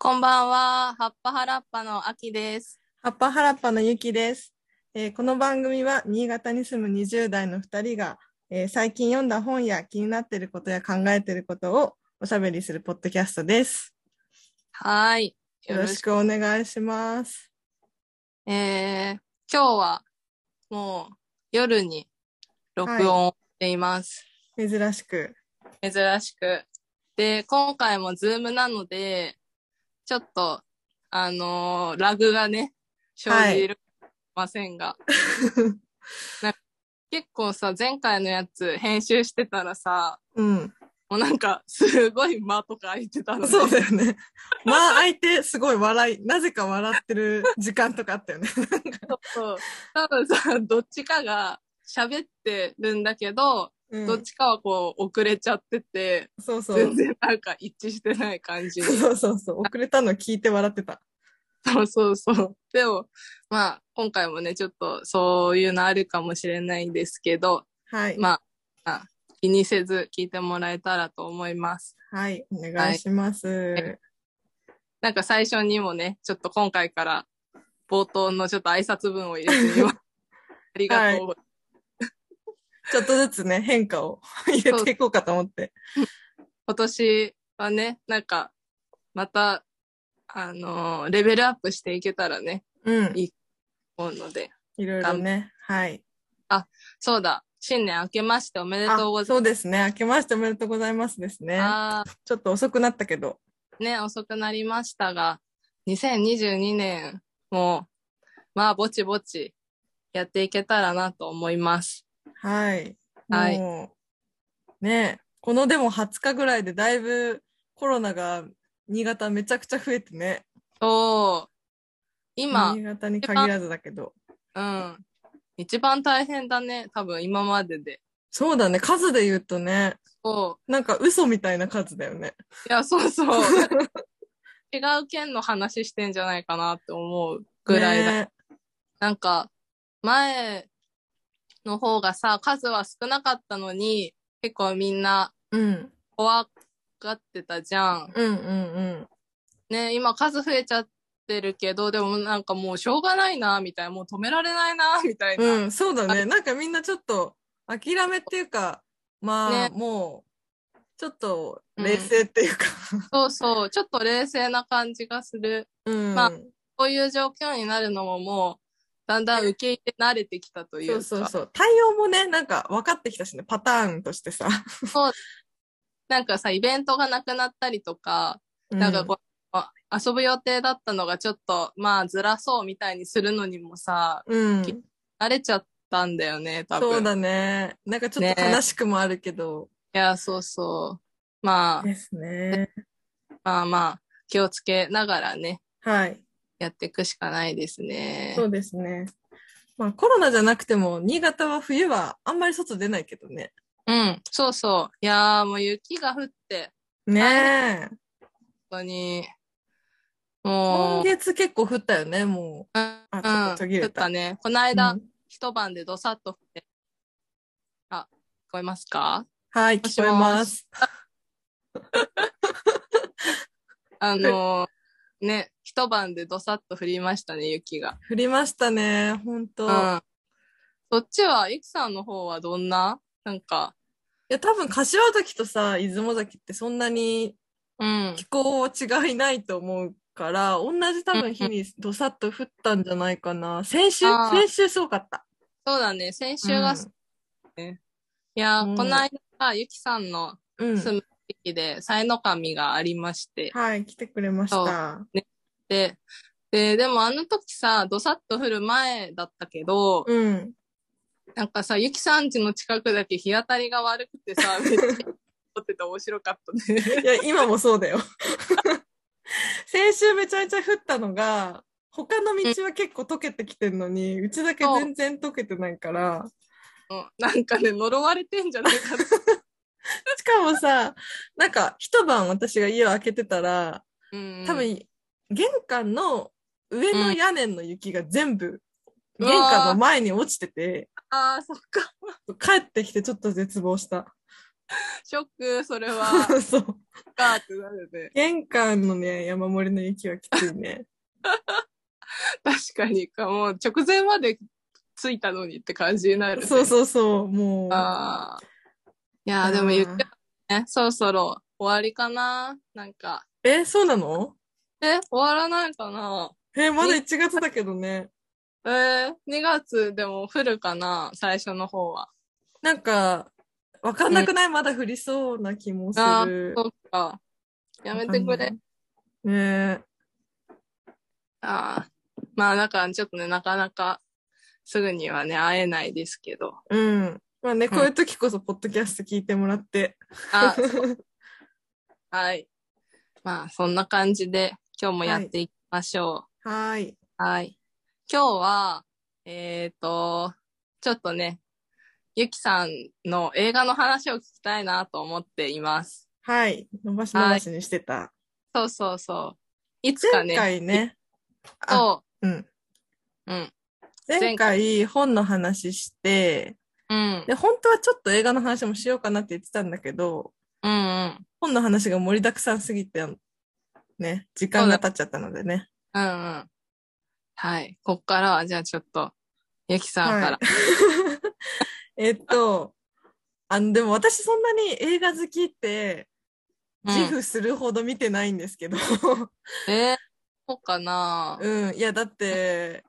こんばんは、葉っぱはらっぱのあきです。葉っぱはらっぱのゆきです、えーこの番組は新潟に住む20代の2人が、えー最近読んだ本や気になっていることや考えていることをおしゃべりするポッドキャストです。はい。よろしくお願いします。えー、今日はもう夜に録音をしています。珍しく。珍しく。で、今回もズームなので、ちょっと、あのーラグがね、生じるませんが、なんか結構さ、前回のやつ編集してたらさ、うん。もうなんか、すごい間とか空いてたので、そうだよね。まあ相手すごい笑い、なぜか笑ってる時間とかあったよね。そうそう。多分さ、どっちかが喋ってるんだけど、うんどっちかはこう遅れちゃってて、そうそう。全然なんか一致してない感じに。そうそうそう。遅れたの聞いて笑ってた。そうそうそう。でも、まあ、今回もね、ちょっとそういうのあるかもしれないんですけど、はい。まあ、あ気にせず聞いてもらえたらと思います。はい。お願いします。なんか最初にもね、ちょっと今回から冒頭のちょっと挨拶文を入れてみます。ありがとう。ちょっとずつね、変化を 入れていこうかと思って。今年はね、なんか、また、あのーレベルアップしていけたらね、うん。いい思うので。いろいろね。はい。そうだ、新年明けましておめでとうごあざいうそですね。明けましておめでとうございますですね。ます。ちょっと遅くなったけど。ね、遅くなりましたが、2022年も、まあ、ぼちぼちやっていけたらなと思います。はい。はいもう、ねこのでも20日ぐらいでだいぶコロナが新潟めちゃくちゃ増えてね。そう、今、新潟に限らずだけど。うん、一番大変だね、多分今までで。そうだね。数で言うとね、そう、なんか嘘みたいな数だよね。いや、そうそう。違う県の話してんじゃないかなって思うぐらいだ。ねなんか、前の方がさ、数は少なかったのに、結構みんなうん。怖がってたじゃん。うんうんうん。ね、今数増えちゃってるけど、でもなんかもうしょうがないな、みたいな、もう止められないな、みたいな。うん、そうだね。なんかみんなちょっと諦めっていうか、まあ、ねもう、ちょっと冷静っていうか、そうそう、ちょっと冷静な感じがする。うん。まあこういう状況になるのももう、だんだん受け入れ慣れてきたというか。そうそうそう。対応もね、なんか分かってきたしね、パターンとしてさ。そうなんかさ、イベントがなくなったりとか、なんかこう、あ遊ぶ予定だったのがちょっと、まあ、ずらそうみたいにするのにもさ、うん、うん。慣れちゃったんだよね、多分。そうだね。なんかちょっとね悲しくもあるけど。いや、そうそう。まあ、ですね。まあまあ、気をつけながらね、はい。やっていくしかないですね。そうですね。まあコロナじゃなくても、新潟は冬はあんまり外出ないけどね。うん、そうそう。いやーもう雪が降って、ねえ。本当に、今もう、月結構降ったよね、もうん、あちょっと降ったね。このう。間、うん一晩でどさっと降って、あ、聞こえますか？はい、聞こえます。あのーね、一晩でどさっと降りましたね、雪が。降りましたね、ほんと。いうん。そっちは、いくさんの方はどんな？なんか、や、多分、柏崎とさ、出雲崎ってそんなにうん。気候違いないと思うから、同じ多分日にどさっと降ったんじゃないかな。先週先週すごかった。そうだね、先週が、うんいやー、うんこの間、ゆきさんのうん。住む地域で、さいの神がありまして、はい、来てくれました。で、で、でもあの時さ、どさっと降る前だったけど、うん。なんかさ、ゆきさん家の近くだけ日当たりが悪くてさ、めっちゃ撮ってて面白かったね。いや、今もそうだよ。先週めちゃめちゃ降ったのが、他の道は結構溶けてきてるのに、うちだけ全然溶けてないから、うんなんかね、呪われてんじゃないかな。しかもさ、なんか一晩私が家を開けてたら、うん多分、玄関の上の屋根の雪が全部、うん玄関の前に落ちてて、ああ、そっか。帰ってきてちょっと絶望した。ショック、それは。そう。かってなるね。玄関のね、山盛りの雪はきついね。確かにか、もう直前まで着いたのにって感じになる、ね。そうそうそう、もう。ああ。いやー、でも言ってね、そろそろ終わりかななんか。え、そうなの？え、終わらないかな？え、まだ1月だけどね。えー、2月でも降るかな？最初の方は。なんか、わかんなくない、まだ降りそうな気もすある。そっか。やめてくれ。ねえ。ああ。まあ、だからちょっとね、なかなかすぐにはね、会えないですけど。うん。まあね、んこういう時こそ、ポッドキャスト聞いてもらって。あ、はい。まあ、そんな感じで今日もやっていきましょう。はーい。はい。今日は、えっ、と、ちょっとね、ゆきさんの映画の話を聞きたいなと思っています。はい。伸ばし伸ばしにしてた。そうそうそう。いつか前ね。回ね。あ、そうん。う。うん。前回本の話して、うん。で、本当はちょっと映画の話もしようかなって言ってたんだけど、うんうん。本の話が盛りだくさんすぎて、ね、時間が経っちゃったのでね。うんうん。はい。こっからは、じゃあちょっと、ゆきさんから。はい えっと、あの、でも私そんなに映画好きって、自負するほど見てないんですけど、えー、そうかなうん、いや、だって、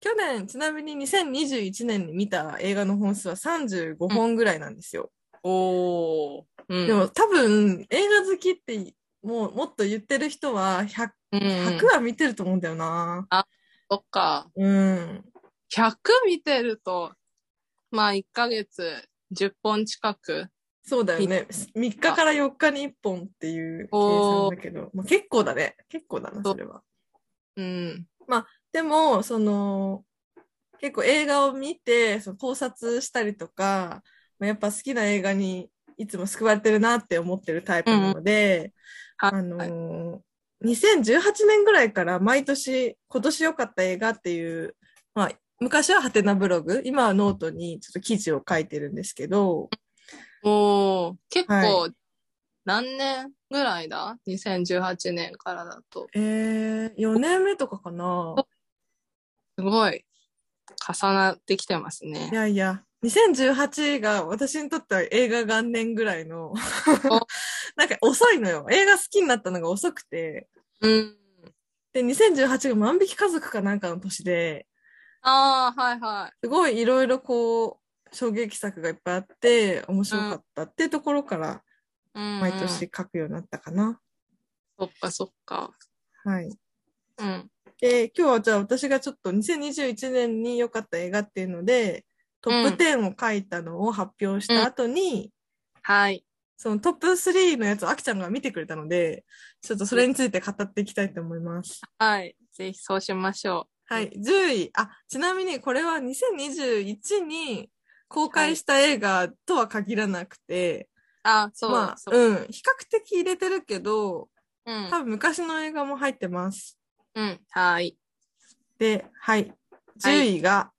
去年、ちなみに2021年に見た映画の本数は35本ぐらいなんですよ。おー。うん。でも多分、映画好きって、もう、もっと言ってる人は100、うんうん、100は見てると思うんだよな。そっか。うん。100見てると、まあ1ヶ月10本近く。そうだよね。3日から4日に1本っていう計算だけど、まあ、結構だね。結構だな、それは。うん。でも、その、結構映画を見て、その考察したりとか、まあやっぱ好きな映画にいつも救われてるなって思ってるタイプなので、はいあのー2018年ぐらいから毎年今年良かった映画っていう、まあ、昔はハテナブログ、今はノートにちょっと記事を書いてるんですけど、おー、結構、は何年ぐらいだ ?2018 年からだと。えー、4年目とかかなすごい、重なってきてますいね。やいや、2018が私にとっては映画元年ぐらいの、なんか遅いのよ。映画好きになったのが遅くて、うん。で、2018が万引き家族かなんかの年で、ああ、はいはい。すごいいろいろこう、衝撃作がいっぱいあって、面白かったっていうところから、うん、毎年書くようになったかな。そっかそっか。はい。うん。で、今日はじゃあ私がちょっと2021年に良かった映画っていうので、トップ10を書いたのを発表した後に、はい。そのトップ3のやつをあきちゃんが見てくれたので、ちょっとそれについて語っていきたいと思います。はい。ぜひそうしましょはい。10位。あ、ちなみにこれは2021に公開した映画とは限らなくて、う。あ、そう、まあ、そう。うん。比較的入れてるけど、うん。多分昔の映画も入ってます。うん。はい。で、はい。10位が、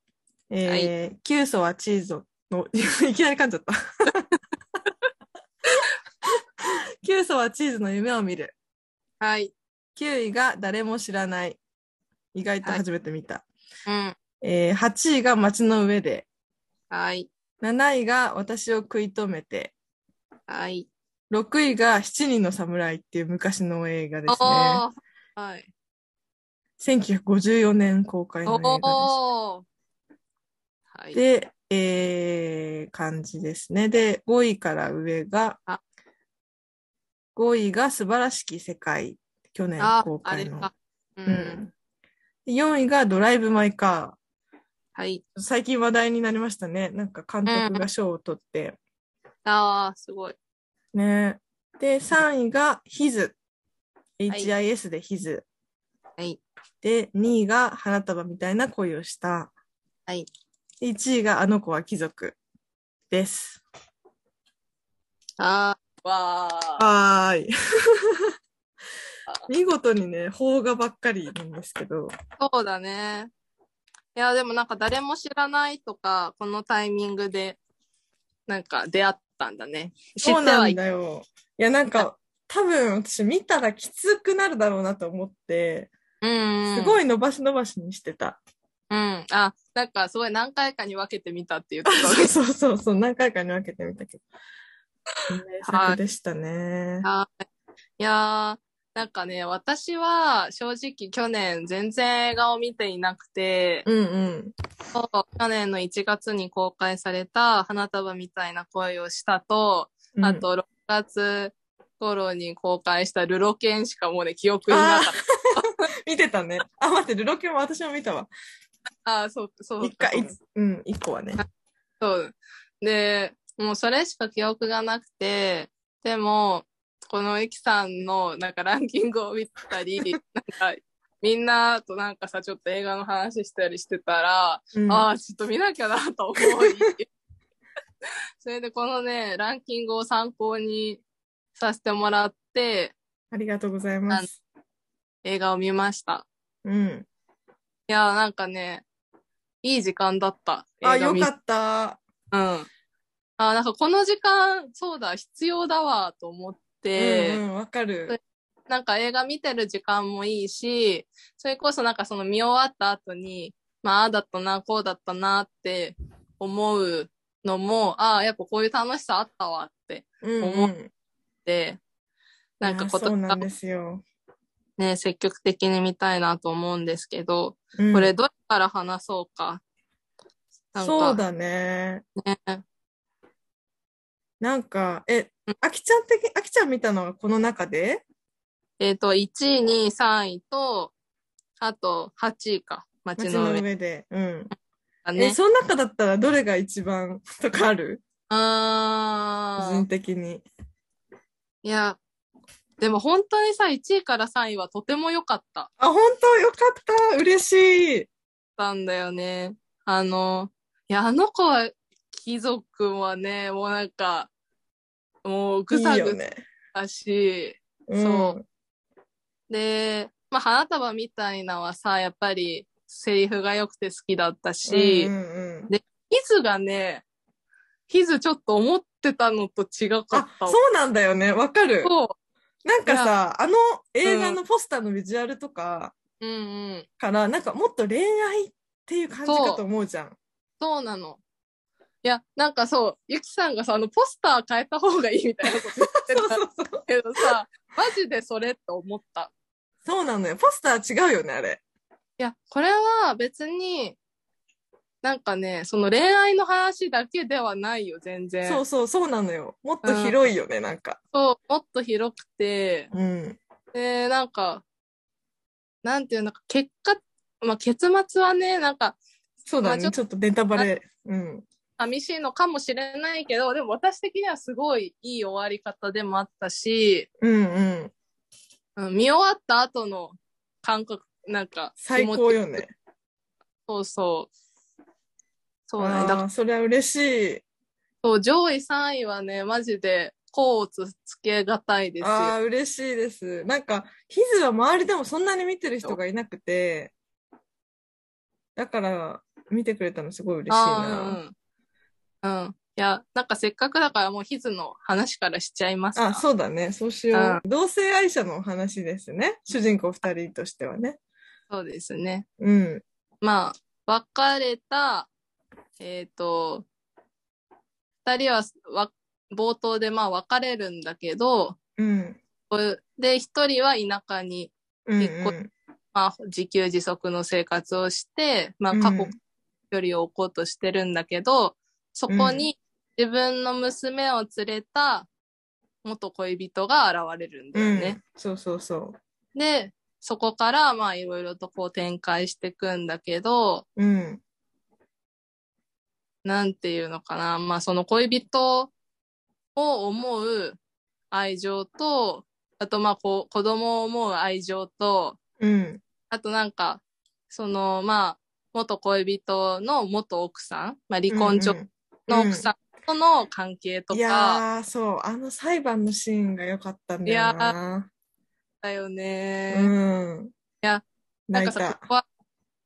えー、キュウソはチーズの、いきなり噛んじゃった。キュウソはチーズの夢を見る。はい。9位が誰も知らない。意外と初めて見た。うん。えー8位が街の上で。はい。7位が私を食い止めて。はい。6位が七人の侍っていう昔の映画ですね。はい。1954年公開の映画おーはい。でえー、感じですね。で、5位から上があ、5位が素晴らしき世界。去年あ公、開の。う。うんん。で4位がドライブ・マイ・カはい。ー。最近話題になりましたね。なんか監督が賞を取って。ああ、すごい。ね。で、3位がヒズ。HIS でヒズ。はい。で、2位が花束みたいな恋をした。はい。1位があの子は貴族です。ああ、わあ。はーい。見事にね、邦画ばっかりなんですけど。そうだね。いや、でもなんか誰も知らないとか、このタイミングで、なんか出会っったんだね。知そうなんってはいだよ。いや、なんか、多分私見たらきつくなるだろうなと思って、うん、すごい伸ばし伸ばしにしてた。うん。あ、なんかすごい何回かに分けてみたって言ってたわけそうそうそう、何回かに分けてみたけど。名作でしたね。はい。いやー、なんかね、私は正直去年全然映画を見ていなくて、うんうん。そう去年の1月に公開された花束みたいな恋をしたと、うんあ、と6月頃に公開したルロケンしかもうね、記憶になかっ 見てたね。あ、待って、ルロケンも私も見たわ。た。あ、そう、そう。一回、うん、一個はね。そう。で、もうそれしか記憶がなくて、でも、このゆきさんのなんかランキングを見たり、なんかみんなとなんかさ、ちょっと映画の話したりしてたら、うんああ、ちょっと見なきゃなと思い、それでこのね、ランキングを参考にさせてもらって、ありがとうございます。映画を見ました。うん。いや、なんかね、いい時間だった。あ、よかった。うん。あ、なんかこの時間、そうだ、必要だわ、と思って、うんうん、わかる。なんか映画見てる時間もいいし、それこそなんかその見終わった後に、まあ、ああだったな、こうだったなって思うのも、ああ、やっぱこういう楽しさあったわってうん思っうん。て、なんかことそうなんですよ。ね、積極的に見たいなと思うんですけど、うんこれどれから話そうか。かそうだね。ね。なんか、え、あきちゃん的、あきちゃん見たのはこの中で？えっ、と、1位、2位、3位と、あと8位か。街街のの上上で。うん。ね。その中だったらどれが一番とかある？個あー人的に。いや、でも本当にさ、1位から3位はとても良かった。あ、本当？よかった。嬉しい。たんだよね。あの、いや、あの子は、貴族はね、もうなんか、もうぐいさぐいよね。さし、うんそうで、まあ、花束みたいなのはさ、やっぱり、セリフが良くて好きだったし、うんうんうんヒズがね、ヒズちょっと思ってたのと違かっあ、たわ。そうなんだよね。わかる。そなんかさ、あの映画のポスターのビジュアルとかう。うんうん。から、なんかもっと恋愛っていう感じかと思うじゃん。そうなの。いや、なんかそう、ゆきさんがさ、あの、ポスター変えた方がいいみたいなこと言ってそうた そうそう。けどさ、マジでそれって思った。そうなのよ。ポスター違うよね、あれ。いや、これは別に、なんかね、その恋愛の話だけではないよ、全然。そうそう、そうなのよ。もっと広いよね、なんか。そうもっと広くて、うん。で、なんか、なんていうのか、結果、まあ、結末はね、なんか、そうだね。まあちょっちょっとネタバレ。うん。寂しいのかもしれないけど、でも私的にはすごいいい終わり方でもあったし、うんうん。うん見終わった後の感覚、なんか、最高よね。そうそう。そうそれは嬉しい。そう、上位3位はね、マジで、甲をつつけがたいですよ。ああ、嬉しいです。なんか、ヒズは周りでもそんなに見てる人がいなくて、だから、見てくれたのすごい嬉しいあな。ーうんうん。うん。いや、なんかせっかくだからもうヒズの話からしちゃいますか。あ、そうだね。そうしよう。同性愛者のお話ですね。主人公二人としてはね。そうですね。うん。まあ、別れた、えっ、と、二人はわ冒頭でまあ別れるんだけど、うん。で、一人は田舎に、うん、うん。まあ、自給自足の生活をして、まあ、過去距離を置こうとしてるんだけど、そこに自分の娘を連れた元恋人が現れるんだうん。よね。そうそうそで、そこからまあいろいろとこう展開していくんだけど、う。うん。なんていうのかな。まあその恋人を思う愛情と、あとまあこう子供を思う愛情と、うん。あとなんか、そのまあ元恋人の元奥さん、まあ離婚中うんの奥さんとの関係といやかー、そう。あの裁判のシーンが良かったんだよな。だよね。うん。いや、なんかさ、こた。こは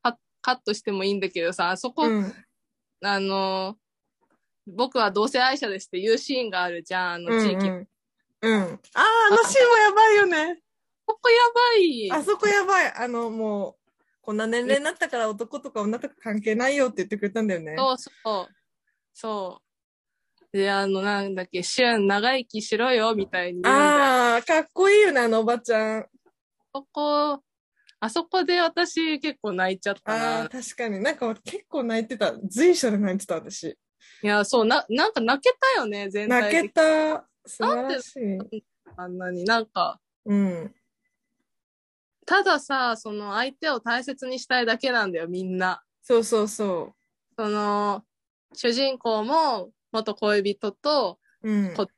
カカットしてもいいんだけどさ、あそこ、うん。あの、僕は同性愛者ですって言うシーンがあるじゃん、あの地域。うんうん。うん。ああ、あのシーンもやばいよね。ここやばい。あそこやばい。あの、もう、こんな年齢になったから男とか女とか関係ないよって言ってくれたんだよね。そうそう。そう。で、あの、なんだっけ、シュン、長生きしろよ、みたいに。ああ、かっこいいよね、あのおばちゃん。そこ、あそこで私結構泣いちゃったああ、な。確かに。なんか結構泣いてた。随所で泣いてた、私。いや、そう、な、なんか泣けたよね、全体泣。けた。素晴らしい。あんなになんか、うん。たださ、その相手を大切にしたいだけなんだよ、みんな。そうそうそその、主人公も元恋人とう。うん。こ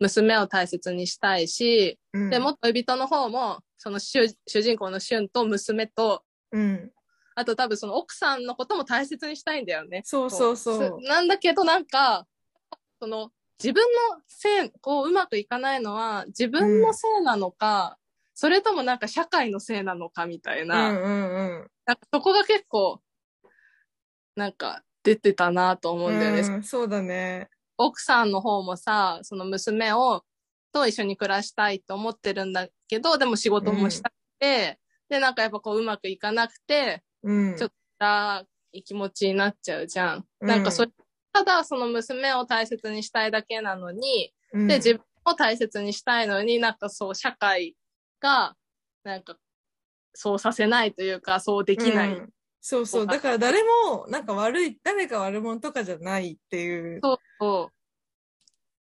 娘を大切にしたいし、うんで、元恋人の方も、その主主人公の俊と娘と、うん。あと多分その奥さんのことも大切にしたいんだよね。そうそうそう。すなんだけどなんか、その自分のせい、こううまくいかないのは自分のせいなのか、それともなんか社会のせいなのかみたいな、うんうんうん。なんかそこが結構、なんか出てたなと思うんだよね。うん、そうだね。奥さんの方もさ、その娘を、と一緒に暮らしたいと思ってるんだけど、でも仕事もしたくて、で、なんかやっぱこううまくいかなくて、うん。ちょっ辛い気持ちになっちゃうじゃん。うんなんかそれ、ただその娘を大切にしたいだけなのに、うんで、自分を大切にしたいのになんかそう社会が、なんか、そうさせないというか、そうできない。うんそうそう。だから誰も、なんか悪い、誰が悪者とかじゃないっていうそうそう。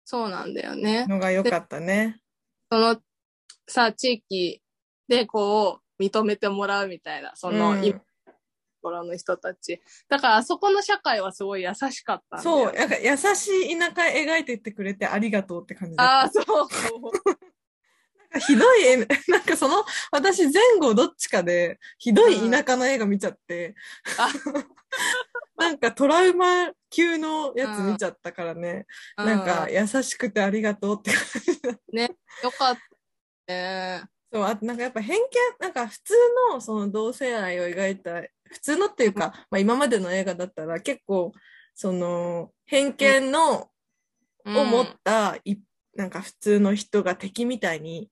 そうなんだよね。のが良かったね。そのさ、地域でこう、認めてもらうみたいな、その、うんの人たち。だからあそこの社会はすごい優しかったんだよそう、なんか優しい田舎描いてってくれてありがとうって感じだった。ああ、そうそう。ひどい絵、なんかその、私前後どっちかで、ひどい田舎の映画見ちゃって、あ。なんかトラウマ級のやつ見ちゃったからね、なんか優しくてありがとうって感じだね、よかったね。そう、あとなんかやっぱ偏見、なんか普通のその同性愛を描いた、普通のっていうか、まあ今までの映画だったら結構、その偏見の、うん。を持った、いなんか普通の人が敵みたいにうん、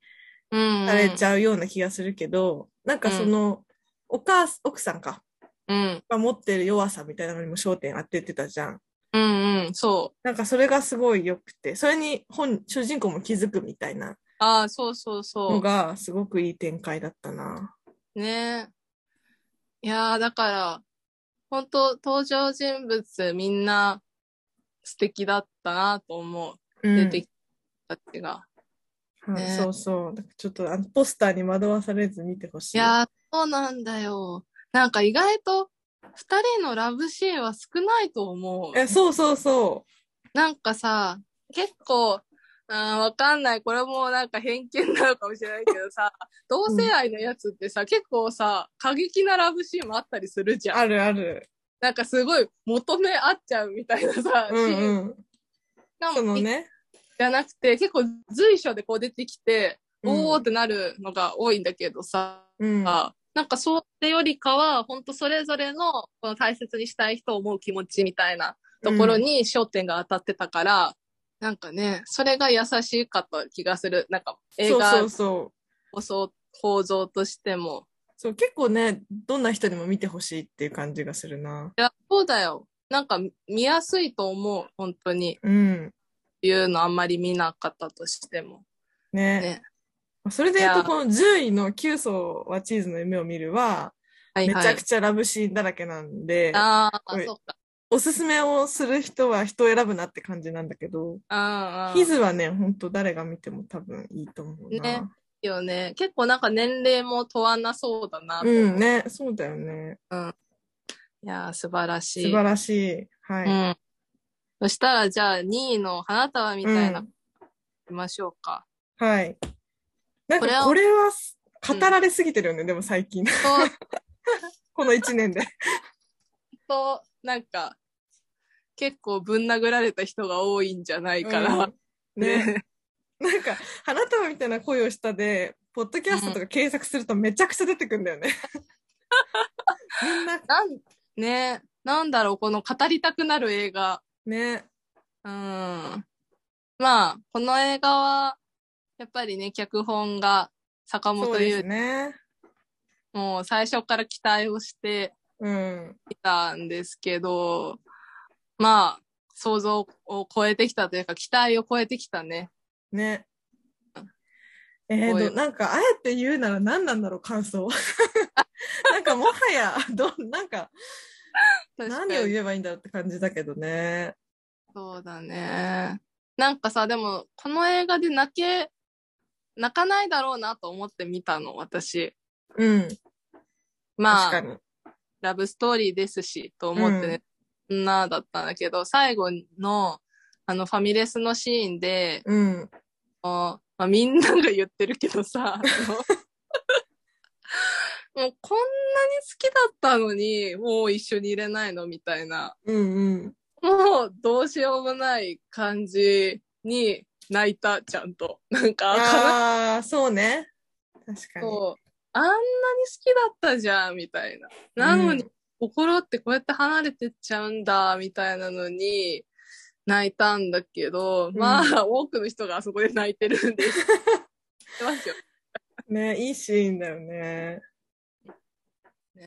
されちゃうような気がするけど、なんかその、お母す、奥さんか、うん。が持ってる弱さみたいなのにも焦点当ててたじゃん。うんうん、そう。なんかそれがすごい良くて、それに本、主人公も気づくみたいなああ、そうそうのそがすごくいい展開だったな。う。ねいやー、だから、本当登場人物みんな素敵だったなと思う。うん出てきたちが。はいねそうそう。ちょっとあのポスターに惑わされず見てほしい。いやー、そうなんだよ。なんか意外と二人のラブシーンは少ないと思う。えそうそうそなんかさ、結構、あーわかんない。これもなんか偏見なのかもしれないけどさ、同性愛のやつってさ、結構さ、過激なラブシーンもあったりするじう。ゃん。あるある。なんかすごい求め合っちゃうみたいなさ、うシーンんうん。がそのね。じゃなくて、結構随所でこう出てきて、うんおーってなるのが多いんだけどさ、うん。なんかそれよりかは、本当それぞれのこの大切にしたい人を思う気持ちみたいなところに焦点が当たってたから、なんかね、それが優しかった気がする。なんか映画そうそうそう。構造としても。そう、結構ね、どんな人にも見てほしいっていう感じがするな。いや、そうだよ。なんか見やすいと思う。本当に。うん。いうのあんまり見なかったとしても。ね。ね。それで言うと、この10位の9層はチーズの夢を見るは、はいはい。めちゃくちゃラブシーンだらけなんで、ああ、そっか。おすすめをする人は人を選ぶなって感じなんだけど、ああ。ヒズはね、ほんと誰が見ても多分いいと思うな。ねよね。結構なんか年齢も問わなそうだなう。うんね、そうだよね。いやー、素晴らしい。素晴らしい。はい。うん。そしたら、じゃあ、2位の花束みたいな、うんいきましょうか。はい。なんこれはかこれは語られすぎてるよね、でも最近。この1年で。と、なんか、結構ぶん殴られた人が多いんじゃないかな。うんね。なんか、花束みたいな声をしたで、ポッドキャストとか検索するとめちゃくちゃ出てくんだよね。みんな、なん、ねなんだろう、この語りたくなる映画。ね。うん。まあ、この映画は、やっぱりね、脚本が坂そうです本優、ね。もう最初から期待をしてうん。いたんですけど、まあ、想像を超えてきたというか、期待を超えてきたね。ね。えー、なんか、あえて言うなら何なんだろう、感想。なんか、もはや、ど、なんか、何を言えばいいんだろうって感じだけどね。そうだね。なんかさ、でも、この映画で泣け、泣かないだろうなと思って見たの、私。うん。まあ。ラブストーリーですし、と思ってね、そんなだったんだけど、最後の、あの、ファミレスのシーンで、うん。あまあ、みんなが言ってるけどさ、もうこんなに好きだったのに、もう一緒にいれないのみたいな。うんうん。もうどうしようもない感じに泣いた、ちゃんと。なんか、悲ああ、そうね。確かに。あんなに好きだったじゃん、みたいな。なのに、うん心ってこうやって離れてっちゃうんだ、みたいなのに、泣いたんだけど、んまあ、多くの人があそこで泣いてるんで す。ね、いいシーンだよね。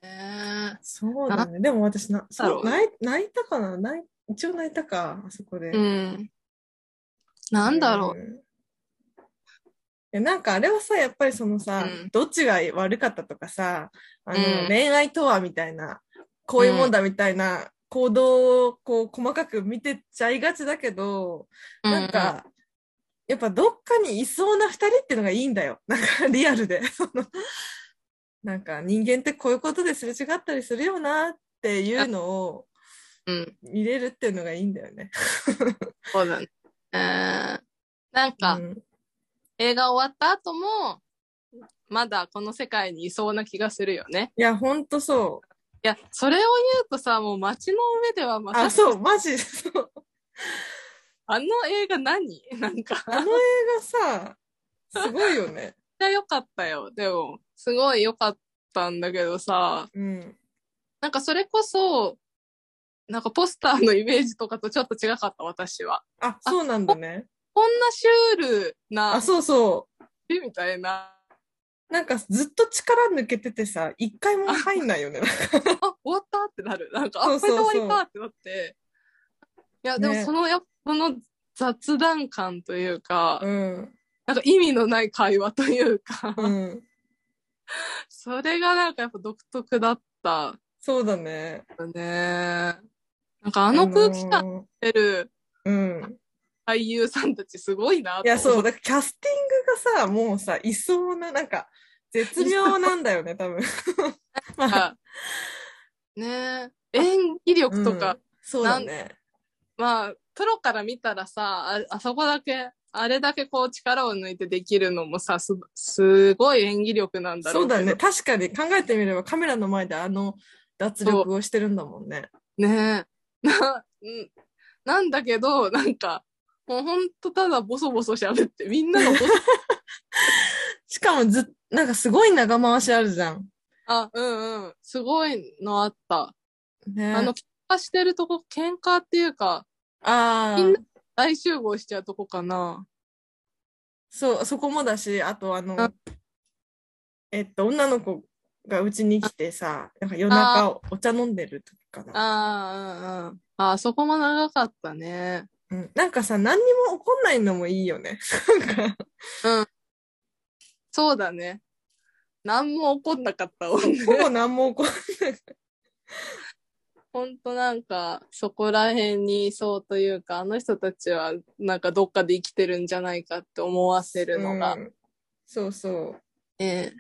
ねえ。そうだね。でも私な、そうう泣い泣いたかな？泣い一応泣いたか、あそこで。うん。なんだろう。なんかあれはさ、やっぱりそのさ、うんどっちが悪かったとかさ、あの、うん恋愛とはみたいな、こういうもんだみたいな行動をこう細かく見てっちゃいがちだけど、なんか、やっぱどっかにいそうな二人っていうのがいいんだよ。なんかリアルで。なんか人間ってこういうことですれ違ったりするよなっていうのをうん、うん。見れるっていうのがいいんだよね。そうだね。えーなんか、うん映画終わった後も、まだこの世界にいそうな気がするよね。いや、ほんとそう。いや、それを言うとさ、もう街の上ではまあ、さそう、マジ、そう。あの映画何？なんか、あの映画さ、すごいよね。ゃ良かったよ。でも、すごい良かったんだけどさ、うん。なんかそれこそ、なんかポスターのイメージとかとちょっと違かった、私は。あ、そうなんだね。こんなシュールなあ、、そうそう。みたいな。なんかずっと力抜けててさ、一回も入んないよね。あ、終わったってなる。なんか、あ、そうそうそうこれで終わりかってなって。いや、でもねその、やっぱこの雑談感というか、うん。なんか意味のない会話というか、うん。それがなんかやっぱ独特だったそうだね。よね。なんかあの空気感あの出るーうん。俳優さんたちすごいなといや、そう、だからキャスティングがさ、もうさ、いそうな、なんか、絶妙なんだよね、多分。まあ、た。ねえ演技力とか、うんそうだね。まあ、プロから見たらさ、ああそこだけ、あれだけこう力を抜いてできるのもさ、す、すごい演技力なんだろけど。そううだね。確かに考えてみればカメラの前であの脱力をしてるんだもんね。ねえ。な、うんなんだけど、なんか、もうほんとただボソボソ喋って、みんながボソ、しかもず、なんかすごい長回しあるじゃん。あ、うんうん、すごいのあった。ね。あの、喧嘩してるとこ、喧嘩っていうか、あーみんな大集合しちゃうとこかな。そう、そこもだし、あとあのあ、えっと、女の子がうちに来てさ、なんか夜中お茶飲んでる時かな。ああ、うんうん。あ、そこも長かったね。うん、なんかさ、何にも起こんないのもいいよね。なんか、そうだね。何も起こんなかった。ほぼ何も起こんない。ほんとなんか、そこら辺にいそうというか、あの人たちはなんかどっかで生きてるんじゃないかって思わせるのがう。んそうそう。え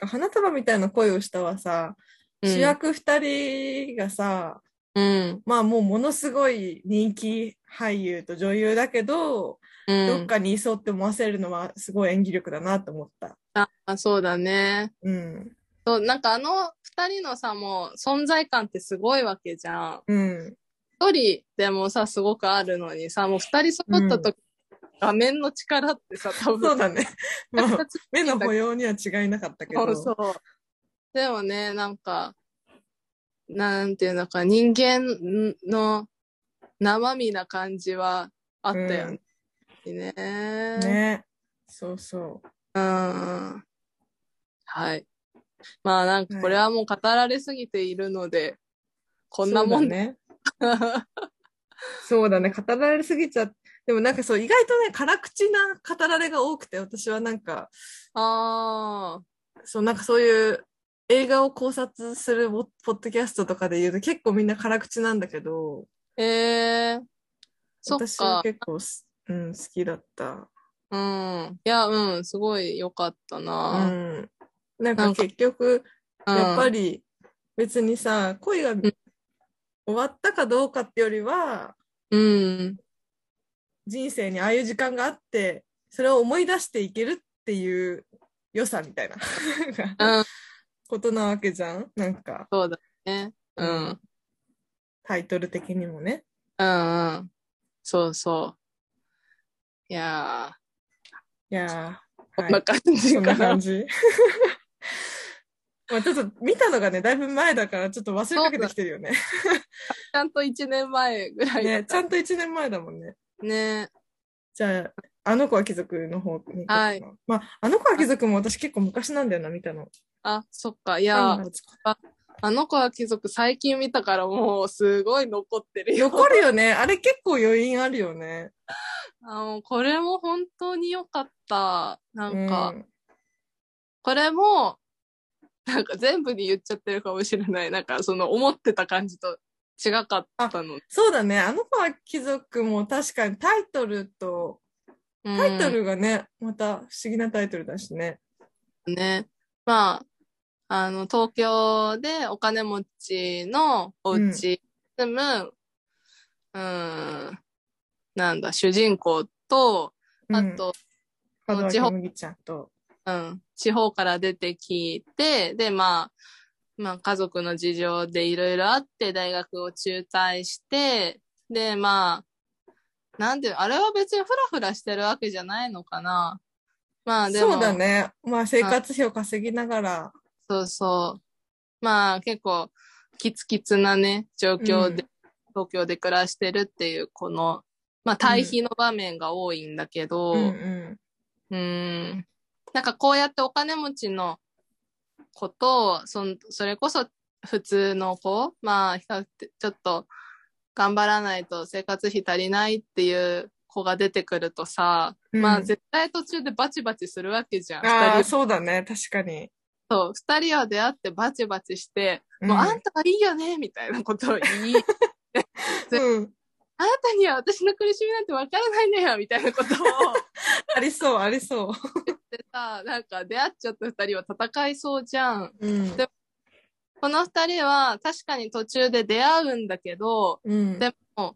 花束みたいな声をしたはさ、え主役二人がさ、うん。まあもうものすごい人気俳優と女優だけど、うん。どっかにいそうって思わせるのはすごい演技力だなと思った。あ、そうだね。うん。そう、なんかあの二人のさ、もう存在感ってすごいわけじゃん。うん。一人でもさ、すごくあるのにさ、もう二人揃った時、画面の力ってさ、多分。そうだね。まあ、二つ目の保養には違いなかったけど。そうそう。でもね、なんか、なんていうのか、人間の生身な感じはあったよね。ねね。そうそうん。はい。まあなんかこれはもう語られすぎているので、う。こんなもんね。そうだね。語られすぎちゃでもなんかそう、意外とね、辛口な語られが多くて、私はなんか、ああ、そう、なんかそういう映画を考察するポポッドキャストとかで言うと結構みんな辛口なんだけど、ええそっ私はか。結構す、うん、好きだった。うん。いや、うん、すごい良かったうな。ん。なんかなんか結局、うん、やっぱり別にさ、恋がん終わったかどうかってよりは、うん。人生にああいう時間があって、それを思い出していけるっていう良さみたいなうん、ことなわけじゃんなんか、そうだね。うん。うん、タイトル的にもね。うん。そうそう。いやいやー、ー、こんな感じそんかな。な感じ。まあちょっと見たのがね、だいぶ前だからちょっと忘れかけてきてるよね。ちゃんと1年前ぐらいだね、ちゃんと1年前だもんね。ね。じゃあ、あの子は貴族の方に。はいまあ、あの子は貴族も私結構昔なんだよな、見たの。あ、そっか。いや3、月かあの子は貴族最近見たからもうすごい残ってるよ。残るよね。あれ結構余韻あるよね。あの、これも本当に良かった。なんか、うんこれも、なんか全部に言っちゃってるかもしれない。なんかその思ってた感じと違かったの。そうだね。あの子は貴族も確かにタイトルと、うんタイトルがね、また不思議なタイトルだしね。ね。まあ、あの、東京でお金持ちのお家に住む、うん、なんだ、主人公と、あと、門地方脇麦ちゃんと。うん、地方から出てきて、で、まあ、まあ、家族の事情でいろいろあって、大学を中退して、で、まあ、なんで、あれは別にフラフラしてるわけじゃないのかな。まあ、でも、そうだね。まあ生活費を稼ぎながら。そうそう。まあ、結構、キツキツなね、状況で、うん東京で暮らしてるっていう、この、まあ、対比の場面が多いんだけど、うんうん。うーん。なんかこうやってお金持ちの子と、そんそれこそ普通の子、まあ、比較的ちょっと頑張らないと生活費足りないっていう子が出てくるとさ、うんまあ絶対途中でバチバチするわけじゃん。ああ、そうだね。確かに。と、二人は出会ってバチバチして、もううんあんたはいいよねみたいなことを言い、うん。あなたには私の苦しみなんてわからないんだよみたいなことを ありそう、ありそ言ってさ、なんか出会っちゃった二人は戦いそうじゃん。う。うん。でこの二人は確かに途中で出会うんだけど、うん。でも、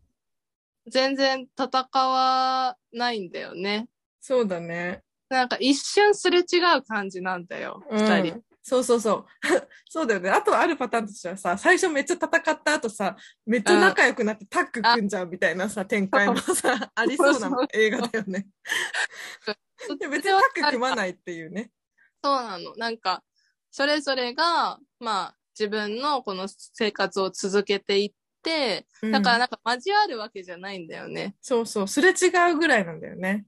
全然戦わないんだよね。そうだね。なんか一瞬すれ違う感じなんだよ、うん二人。そうそうそう。そうだよね。あとあるパターンとしてはさ、最初めっちゃ戦った後さ、めっちゃ仲良くなってタッグ組んじゃうみたいなさ、展開もさ、ありそうな映画だよね。で別にタッグ組まないっていうね。そうなの。なんか、それぞれが、まあ、自分のこの生活を続けていって、だからうんなんか交わるわけじゃないんだよね。そうそう、すれ違うぐらいなんだよね。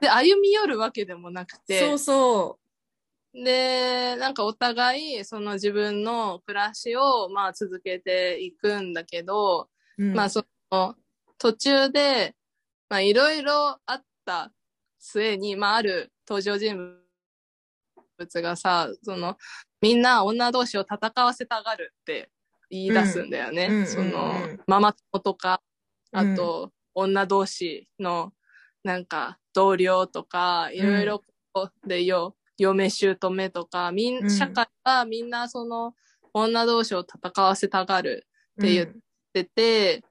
で、歩み寄るわけでもなくて。そうそで、なんかお互い、その自分の暮らしを、まあ続けていくんだけど、う。うんまあその、途中で、まあいろいろあった末に、まあある登場人物がさ、その、みんな女同士を戦わせたがるって言い出すんだよね。うんうんうんママ友とか、あと、女同士の、なんか、同僚とか、いろいろでよ、嫁姑とか、み、うんん社会がみんなその、女同士を戦わせたがるって言っってて、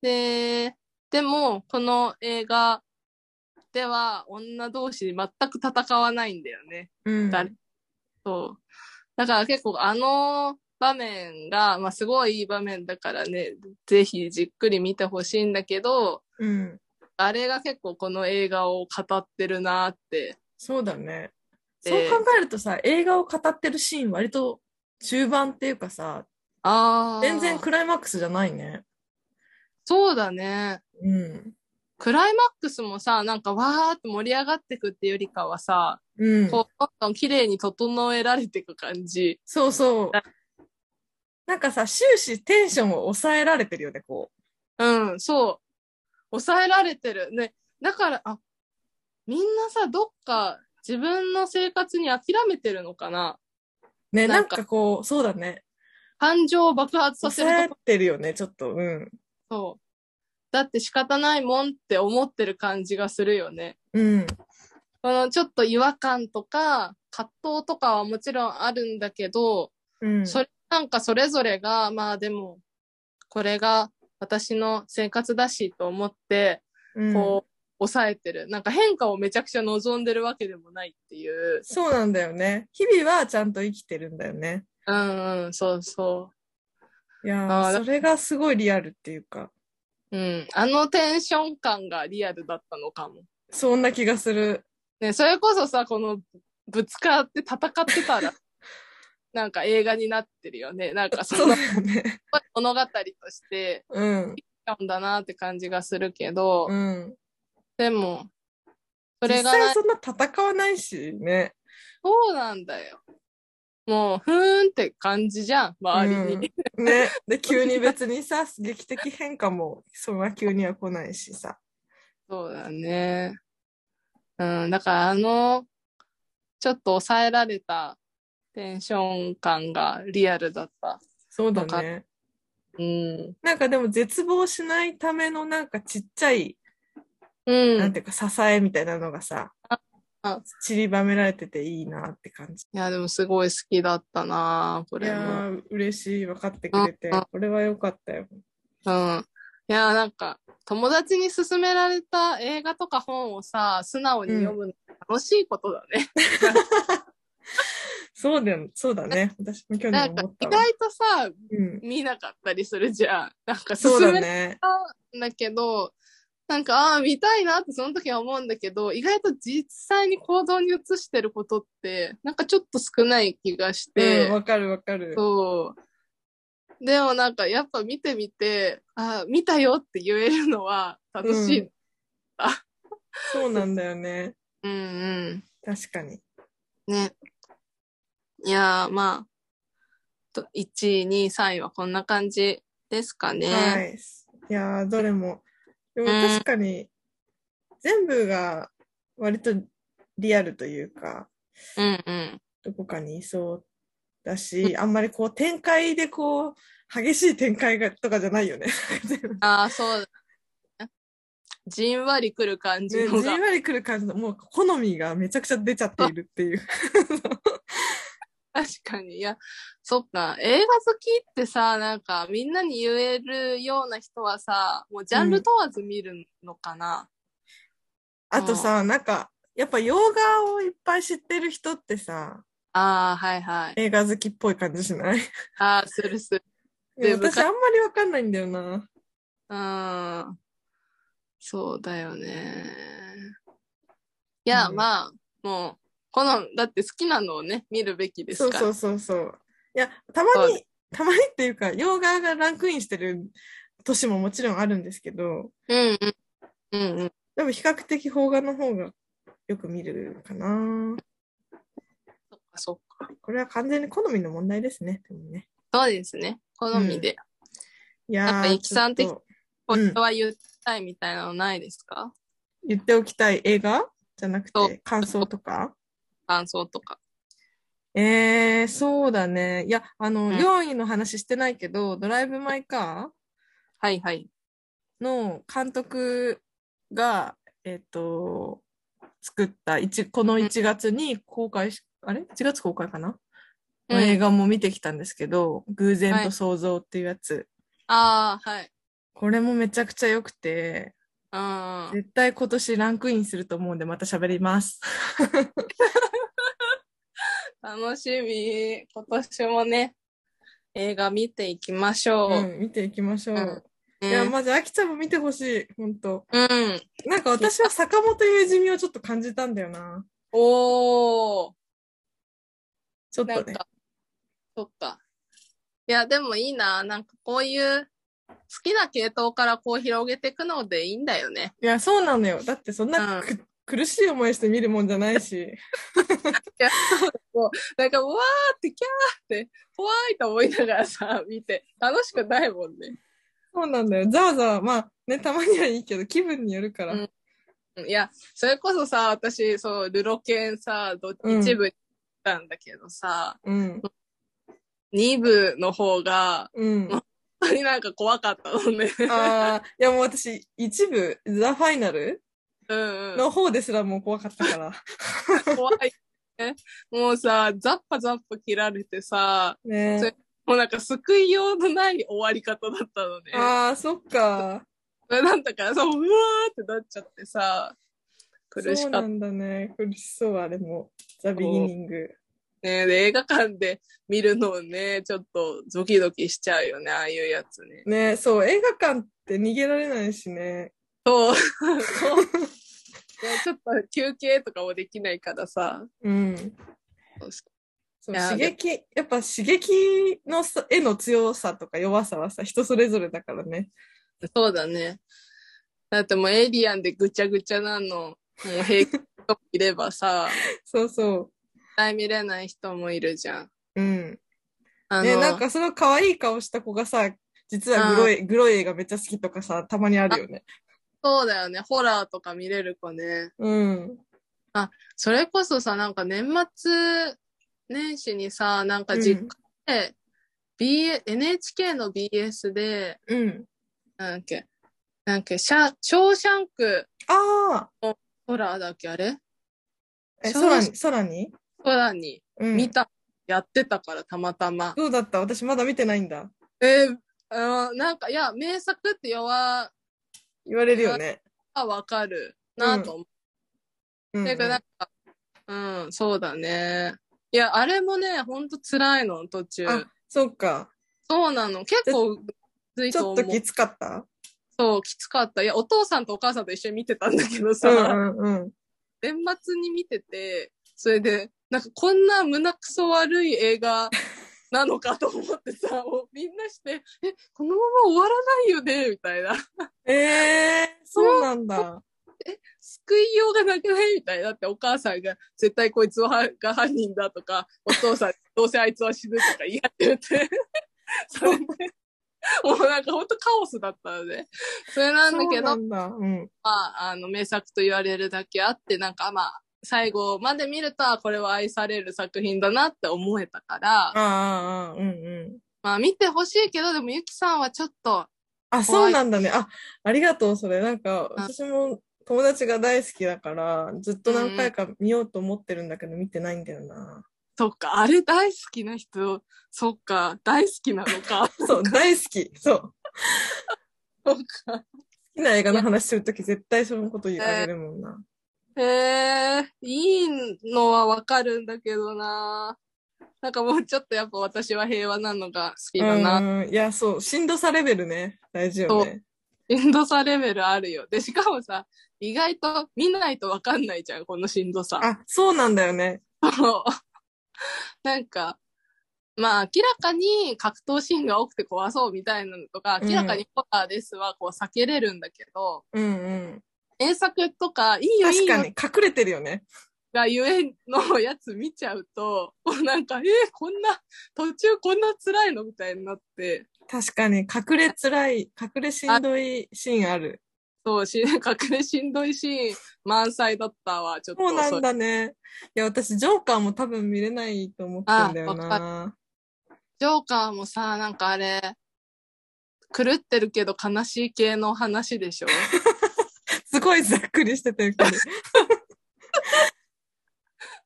で、でも、この映画では女同士全く戦わないんだよね。うん、誰？そう。だから結構あの場面が、まあすごいいい場面だからね、ぜひじっくり見てほしいんだけど、うん。あれが結構この映画を語ってるなって。そうだね。でそう考えるとさ、映画を語ってるシーン割と中盤っていうかさ、ああ。全然クライマックスじゃないね。そうだね。うん。クライマックスもさ、なんかわーって盛り上がってくってよりかはさ、うん。こう、どんどん綺麗に整えられていく感じ。そうそう。なんかさ、終始テンションを抑えられてるよね、こうん、そう。抑えられてる。ね。だから、あ、みんなさ、どっか自分の生活に諦めてるのかなう。ね、なんかかこう、そうだね。感情を爆発させ抑えるとこてるよね、ちょっと。うん。そう。だって仕方ないもんって思ってる感じがするよね。うん。このちょっと違和感とか葛藤とかはもちろんあるんだけど、うん。それなんかそれぞれが、まあでも、これが私の生活だしと思って、うんこう、抑えてる。なんか変化をめちゃくちゃ望んでるわけでもないっていう。そうなんだよね。日々はちゃんと生きてるんだよね。うんうん、そうそいやそれがすごいリアルっていうか、う。うん。あのテンション感がリアルだったのかも。そんな気がする。ね、それこそさ、このぶつかって戦ってたら、なんか映画になってるよね。なんかそのそうだよね。物語として、うん。なんだなって感じがするけど、うん。でも、そ実れがない、際そんな戦わないしね。そうなんだよ。もう、ふーんって感じじゃん、周りに。うんね。で、急に別にさ、劇的変化もそんな急には来ないしさ。そうだね。うん、だからあの、ちょっと抑えられたテンション感がリアルだった。そうだね。うん。なんかでも絶望しないためのなんかちっちゃい、うん。いなんていうか支えみたいなのがさあ、散りばめられてていいなって感じ。や、でもすごい好きだったなこいやれも。ー、嬉しい。分かってくれてうん。これは良かったよ。うん。いや、なんか、友達に勧められた映画とか本をさ、素直に読むの楽しいことだね。そうだよ、そうだね。私も去年思っ、たわ。意外とさ、うん。見なかったりするじゃん。なんか、そう勧め。たんだけど、なんか、ああ、見たいなってその時は思うんだけど、意外と実際に行動に移してることって、なんかちょっと少ない気がしうて、ん、わかるわかる。そう。でもなんか、やっぱ見てみて、ああ、見たよって言えるのは楽しい。うんそうなんだよね。うん、うん、確かに。ね。いやー、まあ、と1位、2位、3位はこんな感じですかね。はい。いやー、どれも。でもうん確かに、全部が割とリアルというか、うん、うん。どこかにいそうだし、あんまりこう展開でこう、激しい展開がとかじゃないよね。ああ、そうだ。じんわりくる感じじのがん。わりくる感じの、もう好みがめちゃくちゃ出ちゃっているっていう。確かに。いや、そっか。映画好きってさ、なんかみんなに言えるような人はさ、もうジャンル問わず見るのかな。あとさ、なんか、やっぱ洋画をいっぱい知ってる人ってさ、ああ、はいはい。映画好きっぽい感じしない？ああ、するする。でで私あんまりわかんないんだよな。うん。そうだよね。いや、うんまあ、もう、この、だって好きなのをね、見るべきですから。そうそうそうそう。いや、たまに、たまにっていうか、洋画がランクインしてる年ももちろんあるんですけど、うんうん。うんうん。でも比較的邦画の方がよく見るかな。そっかそっか。これは完全に好みの問題ですね。でもねそうですね。好みで。いやーなんか、イキさん的ちょっとこれは言いたいみたいなのないですか？言っておきたい映画？じゃなくそうて感想とか？感想とか。えー、そうだね。いや、あの、うん4位の話してないけど、ドライブ・マイ・カはいはい。ーの監督が、えっ、と、作った一、この1月に公開し、あれ ?1 月公開かな、うん映画も見てきたんですけど、偶然と想像っていうやつ。ああ、はい。これもめちゃくちゃ良くて、うん。絶対今年ランクインすると思うんでまた喋ります。楽しみ。今年もね、映画見ていきましょう。うん、見ていきましょう。うんいや、まず、あきちゃんも見てほしい、本当うん。なんか私は坂本雄二味をちょっと感じたんだよな。おー。ちょっとね。そっか。いや、でもいいな。なんかこういうきな系統からこう広げていくのでいいんだよね。いや、そうなのよ。だってそんなうんく、苦しい思いして見るもんじゃないし。いや、そう。なんか、うわーって、キャーって、怖いと思いながらさ、見て、楽しくないもんね。そうなんだよ。ざわざわ、まあね、たまにはいいけど、気分によるから。うんいや、それこそさ、私、そう、ルロケンさ、どうん一部に行ったんだけどさ、うん。二部の方が、うん。本当になんか怖かったのね。ああ、いやもう私、一部、ザ・ファイナルうんうん。の方ですらもう怖かったから。怖い。ね、もうさ、ザッパザッパ切られてさ、そねれもうなんか救いようのない終わり方だったのね。ああ、そっか。なんだからさ、うわーってなっちゃってさ、苦しかったそうなんだね。苦しそう、あれも。ザ・ビギニング。ね。で、映画館で見るのをね、ちょっとドキドキしちゃうよね、ああいうやつね。ねそう、映画館って逃げられないしね。そう。ちょっと休憩とかもできないからさ。うん。そう刺激、やっぱ刺激のさ絵の強さとか弱さはさ、人それぞれだからね。そうだね。だってもうエイリアンでぐちゃぐちゃなの、もう平気といればさ、そうそ絶対見れない人もいるじゃん。う。うん。ね、なんかその可愛い顔した子がさ、実はグロい、グロい映画めっちゃ好きとかさ、たまにあるよね。そうだよね。ホラーとか見れる子ね。うん。それこそさ、なんか年末年始にさ、なんか実家で、B、NHK の BS で、うん。なんだっけ、なんだっけ、シャ、ショーシャンクああホラーだっけ、あれ？え、空に、空に？ホラーにうん。見た、やってたから、たまたま。どうだった私まだ見てないんだ。えーあのなんか、いや、名作って言わ言われるよね。はわかるなと思う。うん、だからなんか、うん、そうだね。いや、あれもね、ほんと辛いの、途中。あ、そっか。そうなの。結構、ちょっときつかった？そう、きつかった。いや、お父さんとお母さんと一緒に見てたんだけどさ、うんうんうん。年末に見てて、それで、なんかこんな胸くそ悪い映画なのかと思ってさ、もうみんなして、え、このまま終わらないよね？みたいな。ええー、そうなんだ。救いようがなくない？みたいな。だってお母さんが絶対こいつはが犯人だとか、お父さん どうせあいつは死ぬとか言い始めて。それで、もうなんかほんとカオスだったので。それなんだけど。うん。まあ、あの、名作と言われるだけあって、なんかまあ、最後まで見ると、あこれは愛される作品だなって思えたから、ああ、うんうん。まあ見てほしいけど、でもゆきさんはちょっと、あ、そうなんだね。あ、ありがとう、それ。なんか、あ私も友達が大好きだから、ずっと何回か見ようと思ってるんだけど、見てないんだよな。そっか、あれ大好きな人、そっか、大好きなのか。そう、大好き。そう。そっか。好きな映画の話するとき絶対そのこと言あげるもんな。へえ、いいのはわかるんだけどな。なんかもうちょっとやっぱ私は平和なのが好きだな。うん。いや、そう、しんどさレベルね。大事よね。しんどさレベルあるよ。で、しかもさ、意外と見ないとわかんないじゃん、このしんどさ。あ、そうなんだよね。そうなんか、まあ明らかに格闘シーンが多くて怖そうみたいなのとか、うん明らかにホラーですはこう避けれるんだけど、うんうん。原作とか、いいよいいよ確かに、隠れてるよね。がゆえのやつ見ちゃうと、もうなんか、えー、こんな、途中こんな辛いのみたいになって、確かに、隠れつらい、隠れしんどいシーンある。そう、し、隠れしんどいシーン満載だったわ、ちょっと。そうなんそだね。いや、私、ジョーカーも多分見れないと思ってんだよな。ジョーカーもさ、なんかあれ、狂ってるけど悲しい系の話でしょ？す ごいざっくりしててるけど。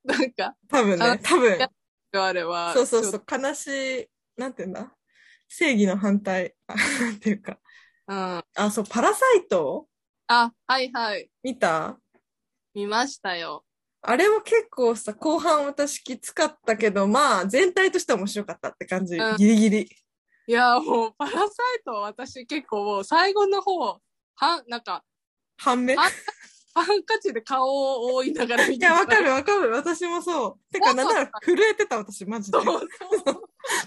なんか、多分ね、多分。あれは。そうそうそう、悲しい、なんて言うんだ？正義の反対。あなんていうか。とうん。あ、そう、パラサイト？あ、はいはい。見た？見ましたよ。あれも結構さ、後半私きつかったけど、まあ、全体としては面白かったって感じ。うんギリギリ。いや、もう、パラサイトは私結構もう最後の方、は、なんか、半目？ハンカチで顔を覆いながら見てや、わかる。るわかる。私もそう。てか、なんなら震えてた私、マジでそう。そう。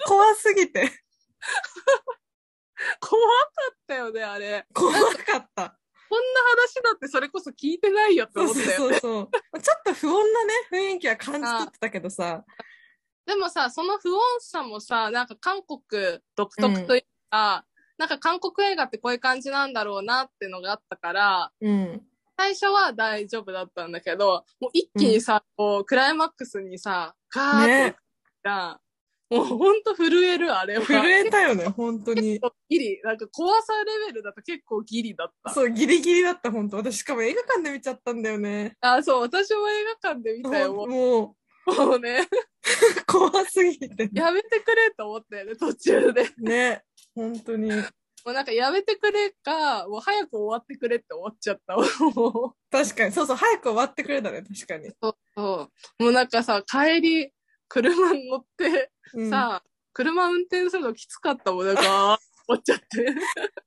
怖すぎて。怖かったよね、あれ。怖かった。こんな話だってそれこそ聞いてないよってそうそう思ったよね。そうそう。ちょっと不穏なね、雰囲気は感じ取ってたけどさ。でもさ、その不穏さもさ、なんか韓国独特というか、なんか韓国映画ってこういう感じなんだろうなっていうのがあったから、うん。最初は大丈夫だったんだけど、もう一気にさ、こう、クライマックスにさ、ガーってねいった、もうほんと震える、あれは。震えたよね、本当に。ギリ、なんか怖さレベルだと結構ギリだった。そう、ギリギリだった、本当私、しかも映画館で見ちゃったんだよね。あ、そう、私も映画館で見たよ、ももうもうね、う、怖すぎて。やめてくれと思ったよね、途中で。ね、本当に。もうなんかやめてくれか、もう早く終わってくれって思っちゃった。確かに、そうそう、早く終わってくれたね、確かに。そう。もうなんかさ、帰り、車に乗って、うん、さ、車運転するのきつかったもん、なんか、思っちゃって。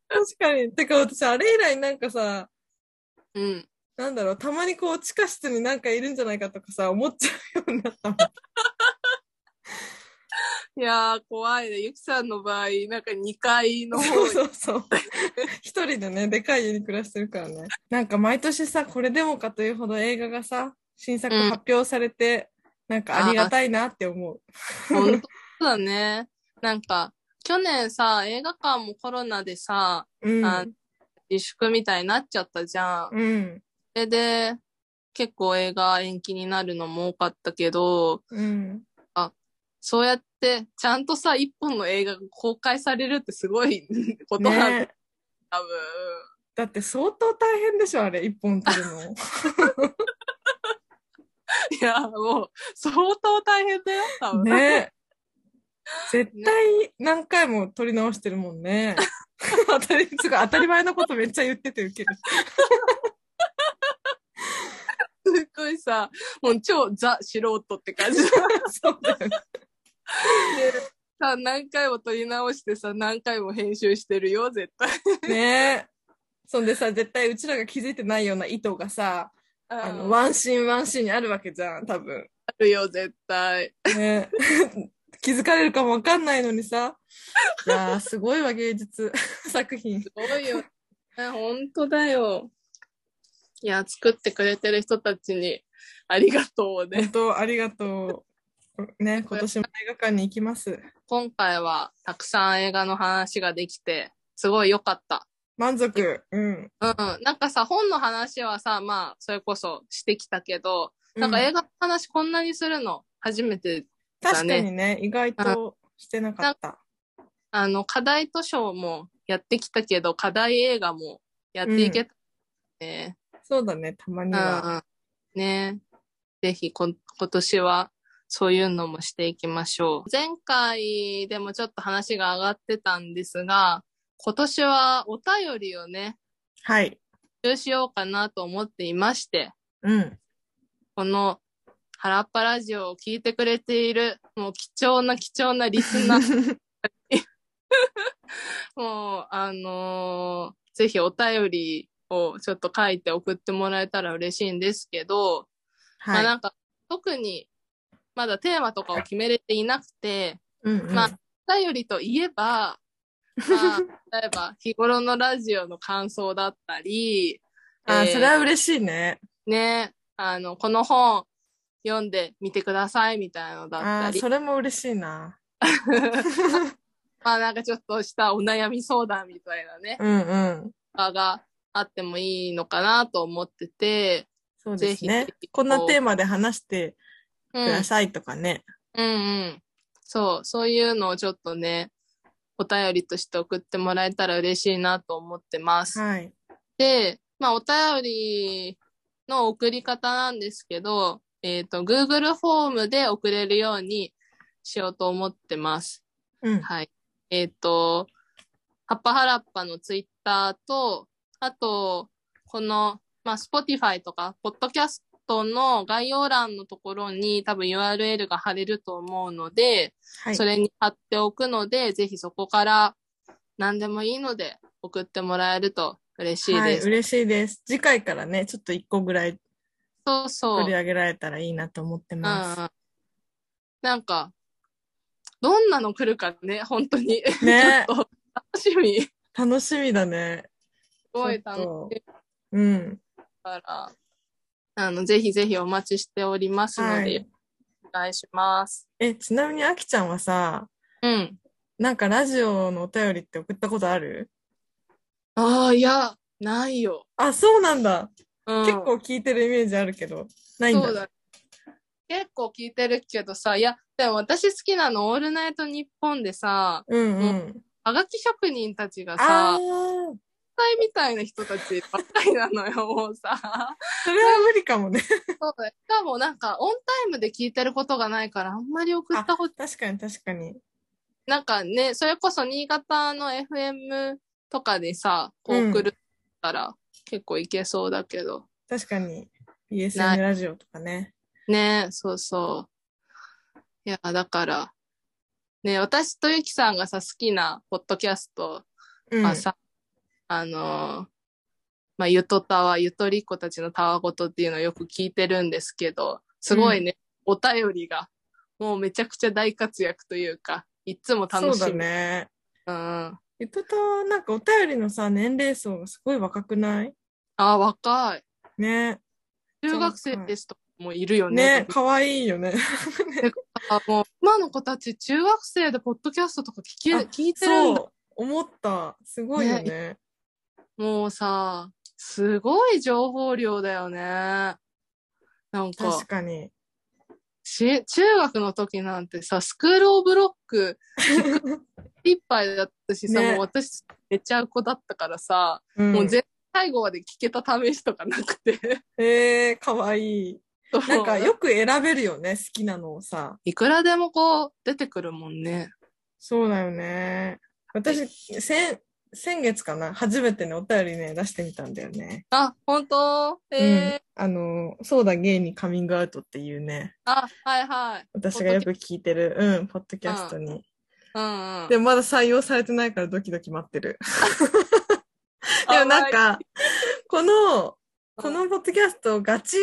確かに。てか私、あれ以来なんかさ、うん。なんだろう、たまにこう、地下室になんかいるんじゃないかとかさ、思っちゃうようになったもん。いやー、怖いね。ゆきさんの場合、なんか2階の方そうに。そうそう。一人でね、でかい家に暮らしてるからね。なんか毎年さ、これでもかというほど映画がさ、新作うん発表されて、なんかありがたいなって思う。本当だね。なんか、去年さ、映画館もコロナでさ、うん。あ自粛みたいになっちゃったじゃん。うん。それで、結構映画延期になるのも多かったけど、うん。そうやって、ちゃんとさ、一本の映画が公開されるってすごい ことなんだ、ね多分。だって相当大変でしょ、あれ、一本撮るの。いや、もう、相当大変だよ、多分。ね絶対何回も撮り直してるもんね。当たり、すごい当たり前のことめっちゃ言っててウケる。すっごいさ、もう超ザ素人って感じそうだよね。でさ、何回も撮り直してさ、何回も編集してるよ、絶対。ねそんでさ、絶対うちらが気づいてないような意図がさ、あの、あワンシーンワンシーンにあるわけじゃん、多分。るよ、絶対。ね 気づかれるかもわかんないのにさ。いやー、すごいわ、芸術 作品。すごいよ。え本当だよ。いや、作ってくれてる人たちにありがとうね。本当、ありがとう。ね、今年も映画館に行きます。今回はたくさん映画の話ができて、すごい良かった。満足。うん。うん。なんかさ、本の話はさ、まあ、それこそしてきたけど、なんかうん映画の話こんなにするの？初めて、確かにね、意外としてなかった。あの、課題図書もやってきたけど、課題映画もやっていけたね。そうだね、たまにうん、は。うん。ねぜひこ、今年はそういうのもしていきましょう。前回でもちょっと話が上がってたんですが、今年はお便りをね、はい。募集しようかなと思っていまして、うん。この原っぱラジオを聞いてくれている、もう貴重な貴重なリスナー、もう、あのーぜひお便りをちょっと書いて送ってもらえたら嬉しいんですけど、まあは。ないんか特にまだテーマとかを決めれていなくて、うんうんまあお便りといえば、まあ、例えば日頃のラジオの感想だったり、あー、えーそれは嬉しいね。ね、あの、この本読んでみてくださいみたいなのだっああ、たり、それも嬉しいな。まあなんかちょっとしたお悩み相談みたいなね、うんうん。場があってもいいのかなと思ってて、そうですね。こんなテーマで話してうん、くださいとかね。うんうん。そう、そういうのをちょっとね、お便りとして送ってもらえたら嬉しいなと思ってます。はい。で、まあお便りの送り方なんですけど、えっ、と、Google フォームで送れるようにしようと思ってます。うん。はい。えっ、と、ハッパハラッパのツイッターと、あと、この、まあ、Spotify とか、ポッドキャストの概要欄のところに多分 URL が貼れると思うので、はいそ。れに貼っておくので、ぜひそこから何でもいいので送ってもらえると嬉しいはい、です。嬉しいです。次回からね、ちょっと一個ぐらいそうそう。取り上げられたらいいなと思ってうんます。うん。なんか、どんなの来るかね、本当に。ね 楽しみ。す楽しみだね。ごい楽しいうん。から、あの、ぜひぜひお待ちしておりますので、はいお願いします。え、ちなみにあきちゃんはさ、うん。なんかラジオのお便りって送ったことある？ああ、いや、ないよ。あ、そうなんだ。うん、結構聞いてるイメージあるけど、ないんだ。そうだ。結構聞いてるけどさ、いや、でも私好きなの、オールナイトニッポンでさ、うんうん。はがき職人たちがあさ、才みたいな人たちばっかりなのよ、もうさ。それは無理かもね。そう。しかもなんか、オンタイムで聞いてることがないから、あんまり送ったこと、確かに確かに。なんかね、それこそ新潟の FM とかでさ、送るったら、結構いけそうだけど。確かに。な BSN いラジオとかね。ねそうそう。いや、だから、ね私とゆきさんがさ、好きなポッドキャストうん。はさ、あのーまあ、ゆとたわ、ゆとりっ子たちのたわごとっていうのをよく聞いてるんですけど、すごいね、お便りが、もうめちゃくちゃ大活躍というか、いつも楽しみ。そうだね。うん。ゆとと、なんかお便りのさ、年齢層がすごい若くない？あ、若い。ね。中学生ですとかもいるよね。ね、かわいいよね。あもう今の子たち中学生でポッドキャストとか聞きあ聞いてるんだそう、思った。すごいよね。もうさ、すごい情報量だよね。なんか確、かに。し中学の時なんてさ、スクールオブロックいっぱいだったしさ、ねもう私寝ちゃう子だったからさ、うんもう絶対最後まで聞けた試しとかなくて。えー、かわいい。なんかよく選べるよね、好きなのをさ。いくらでもこう出てくるもんね。そうだよね。私、先、先月かな？初めてね、お便りね、出してみたんだよね。あ、本当？えーうん。あの、そうだ、ゲイにカミングアウトっていうね、あ、はいはい。私がよく聞いてる、うん、ポッドキャストに。うんうん。でもまだ採用されてないからドキドキ待ってる。でもなんか、この、このポッドキャスト、ガチ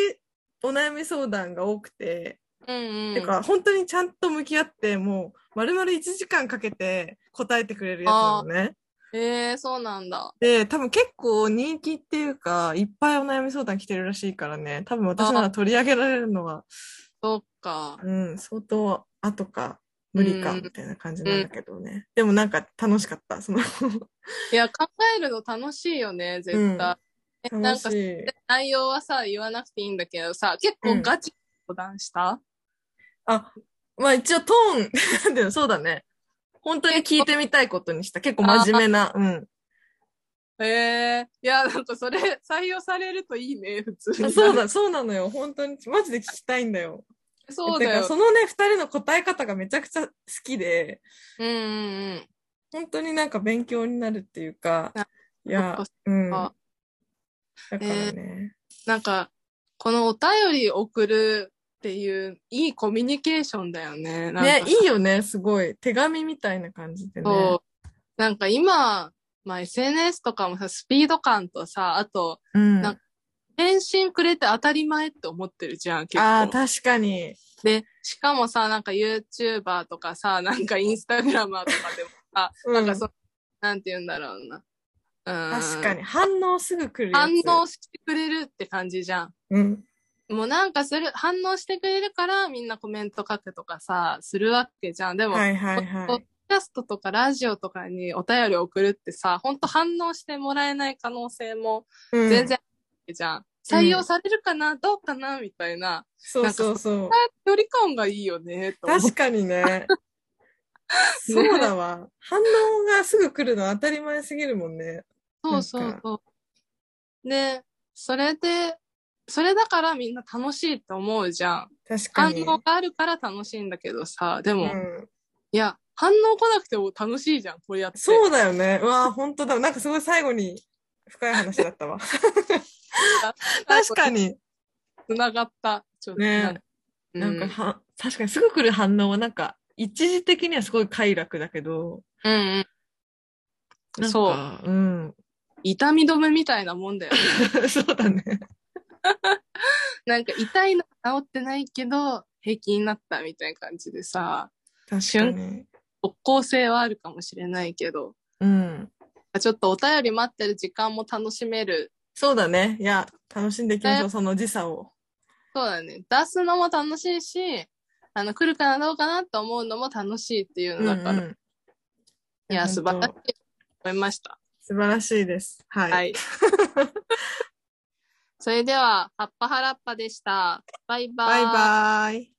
お悩み相談が多くて、うんうん。てか、本当にちゃんと向き合って、もう、丸々1時間かけて答えてくれるやつなのね。えー、そうなんだ。で、多分結構人気っていうか、いっぱいお悩み相談来てるらしいからね、多分私なら取り上げられるのは、そっか。うん、相当後か、無理か、うんみたいな感じなんだけどね。でもなんか楽しかった、その、いや、考えるの楽しいよね、絶対。えなんか楽し、い。内容はさ、言わなくていいんだけどさ、結構ガチ相談した、あ、まあ一応トーン、そうだね。本当に聞いてみたいことにした。結構真面目な、うん。ええいや、なんかそれ採用されるといいね、普通に。そうだ、そうなのよ。本当に、マジで聞きたいんだよ。そうだよ。そのね、二人の答え方がめちゃくちゃ好きで、うんうんうん。本当になんか勉強になるっていうかあ、いやうん。あだからね。なんか、このお便り送るっていう、いいコミュニケーションだよね。ねさ、いいよね、すごい。手紙みたいな感じでね。そう。なんか今、まあ SNS とかもさ、スピード感とさ、あと、うん。なん返信くれて当たり前って思ってるじゃん、結構。ああ、確かに。で、しかもさ、なんか YouTuber とかさ、なんか Instagramer とかでもさ、うんなんかそ、なんて言うんだろうな。うん。確かに。反応すぐ来るや反つ。応してくれるって感じじゃん。うん。もうなんかする、反応してくれるからみんなコメント書くとかさ、するわけじゃん。でも、はいはいポッドはい。キャストとかラジオとかにお便り送るってさ、ほんと反応してもらえない可能性もうん全然あるじゃん。採用されるかな、どうかなみたいな。そうそうそう。距離感がいいよね、確かに ね。そうだわ。反応がすぐ来るのは当たり前すぎるもんね。そうそうそう。で、それで、それだからみんな楽しいって思うじゃん。確かに。反応があるから楽しいんだけどさ、でも、いうん、や、反応来なくても楽しいじゃん、こうやって。そうだよね。うわあ、本当だ。なんかすごい最後に深い話だったわ。確かに。つながった。ちょっとねうなんかは、確かにすぐ来る反応はなんか、一時的にはすごい快楽だけど、うんうん。そう。か、うん。痛み止めみたいなもんだよね。そうだね。なんか痛いの治ってないけど、平気になったみたいな感じでさ、確かに。即効性はあるかもしれないけど、うん。ちょっとお便り待ってる時間も楽しめる。そうだね。いや、楽しんでいきましょう、その時差を。そうだね。出すのも楽しいし、あの、来るかなどうかなと思うのも楽しいっていうのだから、うんうんいや、素晴らしい本と思いました。素晴らしいです。はい。はい。それでは、はっぱはらっぱでした。バイバイ。バイバイ。